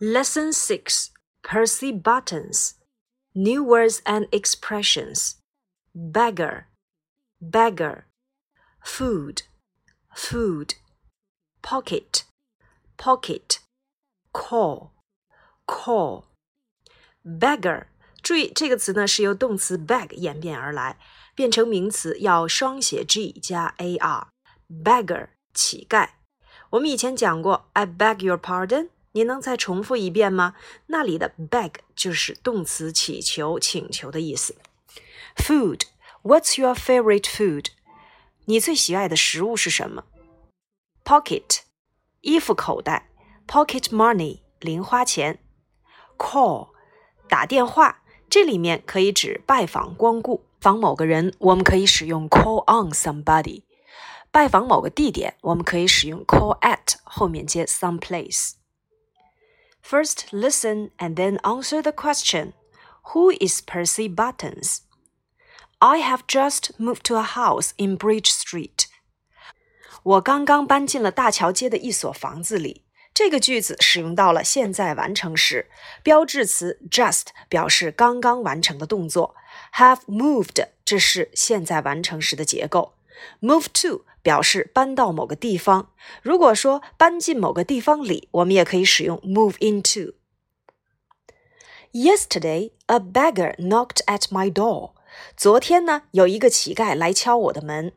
Lesson 6 Percy Buttons New words and expressions beggar, beggar, food, food, pocket, pocket, call, call, beggar。注意这个词呢是由动词 beg 演变而来，变成名词要双写 g 加 ar。beggar 乞丐。我们以前讲过，I beg your pardon。 你能再重复一遍吗？那里的 beg 就是动词乞求、请求的意思。Food, what's your favorite food？你最喜爱的食物是什么？Pocket，衣服口袋；pocket money，零花钱；call，打电话。这里面可以指拜访、光顾。访某个人，我们可以使用 call on somebody；拜访某个地点，我们可以使用 call at，后面接 some place。First, listen and then answer the question Who is Percy Buttons? I have just moved to a house in Bridge Street. 我刚刚搬进了大桥街的一所房子里。这个句子使用到了现在完成时，标志词 just 表示刚刚完成的动作，have moved 这是现在完成时的结构 ，move to 表示搬到某个地方。如果说搬进某个地方里，我们也可以使用 move into。Yesterday, a beggar knocked at my door. 昨天呢，有一个乞丐来敲我的门。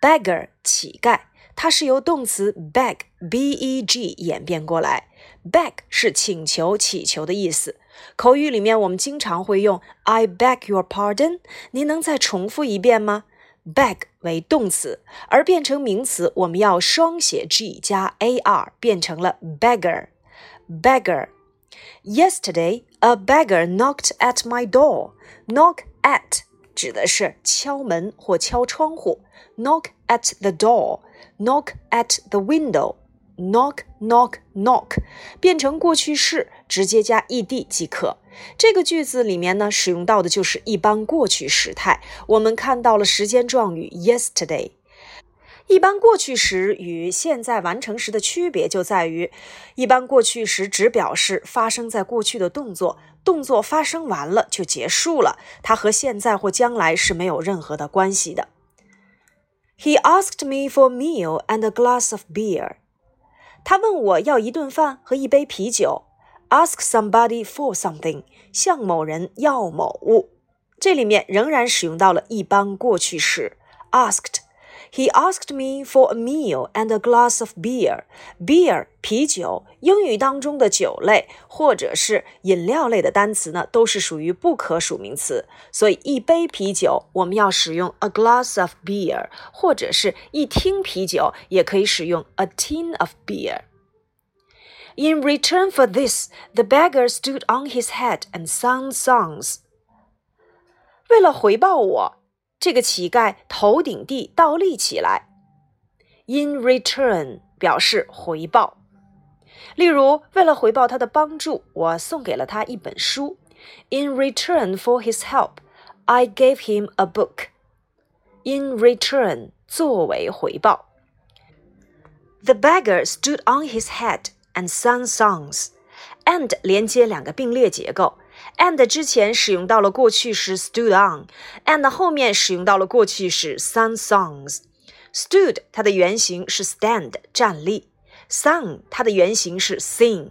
beggar 乞丐，它是由动词 beg b e g 演变过来。beg 是请求、乞求的意思。口语里面我们经常会用 I beg your pardon。您能再重复一遍吗 ？beg 为动词，而变成名词，我们要双写 g 加 ar，变成了 beggar。beggar。Yesterday, a beggar knocked at my door. Knock at 指的是敲门或敲窗户。Knock at the door. Knock at the window. Knock, knock, knock，变成过去式，直接加 ed 即可。这个句子里面呢，使用到的就是一般过去时态。我们看到了时间状语 yesterday。一般过去时与现在完成时的区别就在于，一般过去时只表示发生在过去的动作，动作发生完了就结束了，它和现在或将来是没有任何的关系的。He asked me for a meal and a glass of beer. 他问我要一顿饭和一杯啤酒。Ask somebody for something，向某人要某物。这里面仍然使用到了一般过去式。Asked。He asked me for a meal and a glass of beer. Beer 啤酒，英语当中的酒类或者是饮料类的单词呢，都是属于不可数名词。所以一杯啤酒我们要使用 a glass of beer，或者是一听啤酒也可以使用 a tin of beer。In return for this, the beggar stood on his head and sang songs. 为了回报我， 这个乞丐头顶地倒立起来。In return 表示回报。例如，为了回报他的帮助，我送给了他一本书。In return for his help, I gave him a book. In return 作为回报。The beggar stood on his head and sang songs. And 连接两个并列结构 ，and 之前使用到了过去时 stood on，and 后面使用到了过去时 sang songs。stood 它的原型是 stand 站立，sung 它的原型是 sing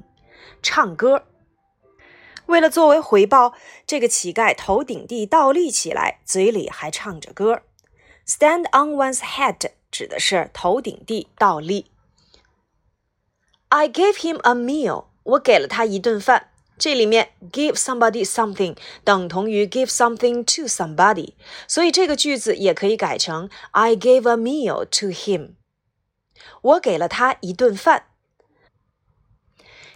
唱歌。为了作为回报，这个乞丐头顶地倒立起来，嘴里还唱着歌。Stand on one's head 指的是头顶地倒立。I gave him a meal. 我给了他一顿饭。这里面 give somebody something 等同于 give something to somebody，所以这个句子也可以改成 I gave a meal to him。我给了他一顿饭。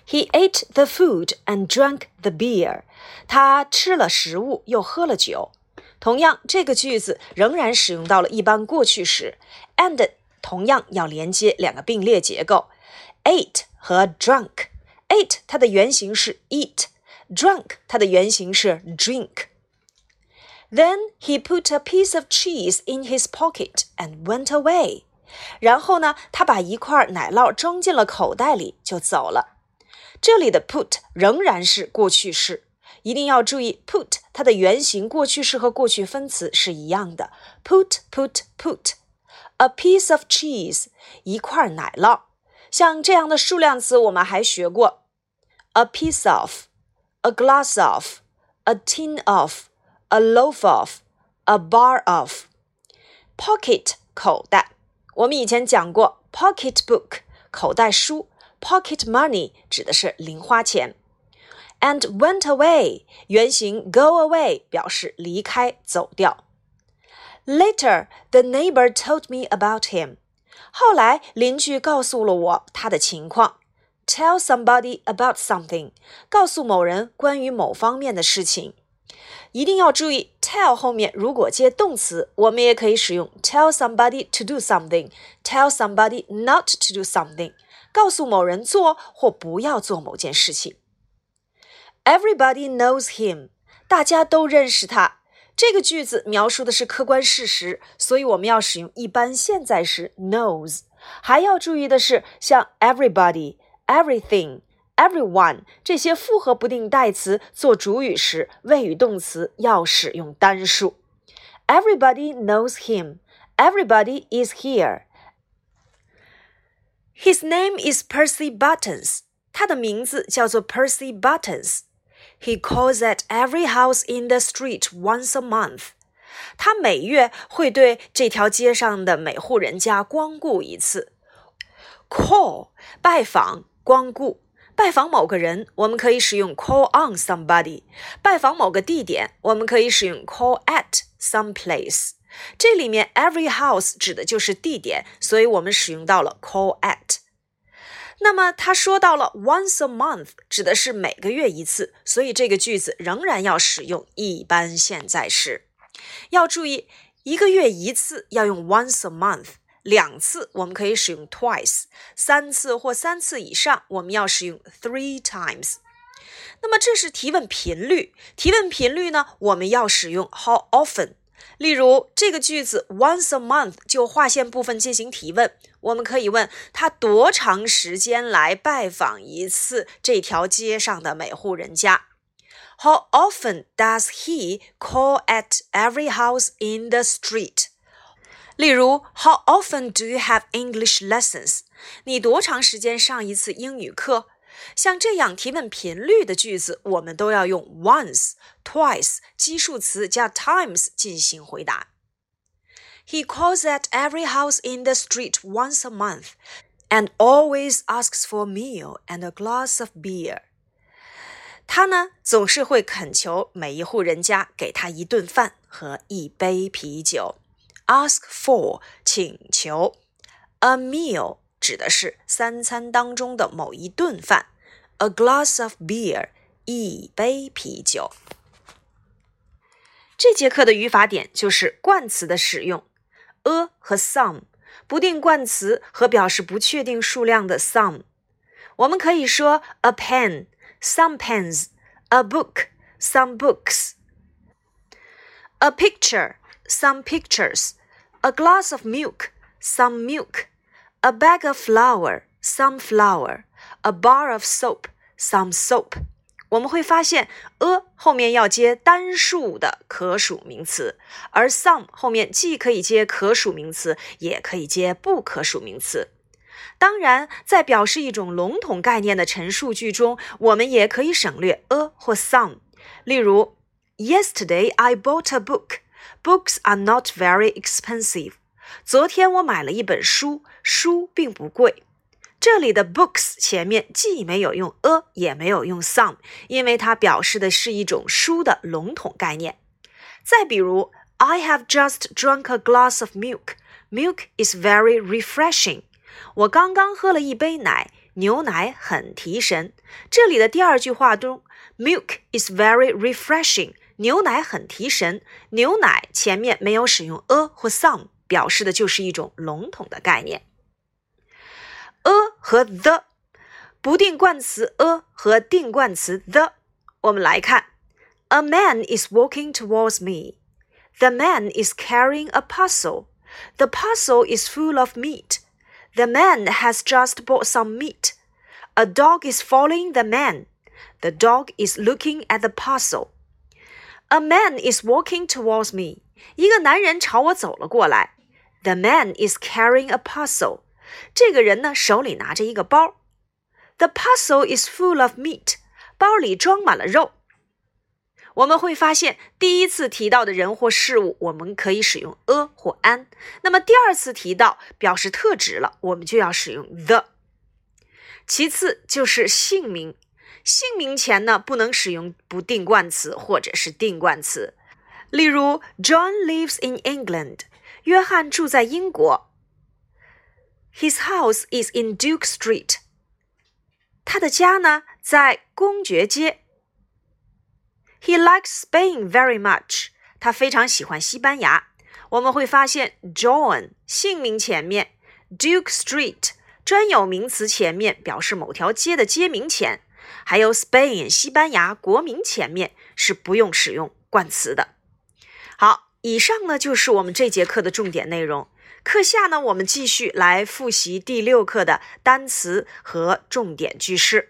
He ate the food and drank the beer。他吃了食物又喝了酒。同样，这个句子仍然使用到了一般过去时，and 同样要连接两个并列结构。ate 和 drunk。 Eat，它的原型是 eat，drunk 它的原型是 drink。Then he put a piece of cheese in his pocket and went away。然后呢，他把一块奶酪装进了口袋里就走了。这里的 put 仍然是过去式，一定要注意 put 它的原型过去式和过去分词是一样的。put put put a piece of cheese 一块奶酪。像这样的数量词我们还学过 ：a piece of，a glass of，a tin of，a loaf of，a bar of。pocket 口袋，我们以前讲过 pocket book 口袋书，pocket money 指的是零花钱。and went away 原型 go away 表示离开走掉。Later, the neighbor told me about him. 后来邻居告诉了我他的情况。 Tell somebody about something，告诉某人关于某方面的事情。一定要注意，tell 后面如果接动词，我们也可以使用 tell somebody to do something，tell somebody not to do something，告诉某人做或不要做某件事情。Everybody knows him，大家都认识他。这个句子描述的是客观事实，所以我们要使用一般现在时 knows。还要注意的是，像 everybody、everything、everyone 这些复合不定代词做主语时，谓语动词要使用单数。Everybody knows him. Everybody is here. His name is Percy Buttons. 他的名字叫做 Percy Buttons。He calls at every house in the street once a month. 他每月会对这条街上的每户人家光顾一次。Call 拜访、 光顾。拜访某个人，我们可以使用 call on somebody；拜访某个地点，我们可以使用 call at some place。这里面 every house 指的就是地点，所以我们使用到了 call at。那么他说到了 once a month，指的是每个月一次，所以这个句子仍然要使用一般现在时。要注意，一个月一次要用 once a month，两次我们可以使用 twice，三次或三次以上我们要使用 three times。那么这是提问频率，提问频率呢，我们要使用 how often。例如这个句子 once a month 就划线部分进行提问，我们可以问他多长时间来拜访一次这条街上的每户人家？How often does he call at every house in the street？例如，How often do you have English lessons？你多长时间上一次英语课？像这样提问频率的句子，我们都要用 once、twice 基数词加 times 进行回答。He calls at every house in the street once a month and always asks for a meal and a glass of beer. 他呢总是会恳求每一户人家给他一顿饭和一杯啤酒。 Ask for 请求，a meal 指的是三餐当中的某一顿饭，a glass of beer，一杯啤酒。这节课的语法点就是冠词的使用，a 和 some，不定冠词和表示不确定数量的 some。我们可以说 a pen，some pens；a book，some books；a picture，some pictures A glass of milk，some milk。a bag of flour, some flour, a bar of soap, some soap。我们会发现，a 后面要接单数的可数名词，而 some 后面既可以接可数名词，也可以接不可数名词。当然，在表示一种笼统概念的陈述句中，我们也可以省略 a 或 some。例如，Yesterday I bought a book. Books are not very expensive. 昨天我买了一本书，书并不贵。这里的 books 前面既没有用 a，也没有用 some，因为它表示的是一种书的笼统概念。再比如，I have just drunk a glass of milk. Milk is very refreshing. 我刚刚喝了一杯奶，牛奶很提神。这里的第二句话中，milk is very refreshing， 牛奶很提神。牛奶前面没有使用 a 或 some。表示的就是一种笼统的概念。a 和 the 不定冠词 a 和定冠词 the，我们来看：A man is walking towards me. The man is carrying a parcel. The parcel is full of meat. The man has just bought some meat. A dog is following the man. The dog is looking at the parcel. A man is walking towards me. 一个男人朝我走了过来。The man is carrying a parcel. 这个人呢手里拿着一个包。The parcel is full of meat. 包里装满了肉。我们会发现，第一次提到的人或事物，我们可以使用 a 或 an。那么第二次提到表示特指了，我们就要使用 the。其次就是姓名，姓名前呢不能使用不定冠词或者是定冠词。例如，John lives in England。约翰住在英国。His house is in Duke Street。他的家呢在公爵街。He likes Spain very much。他非常喜欢西班牙。我们会发现，John 姓名前面，Duke Street 专有名词前面表示某条街的街名前，还有 Spain 西班牙国民前面是不用使用冠词的。好，以上呢就是我们这节课的重点内容。课下呢，我们继续来复习第六课的单词和重点句式。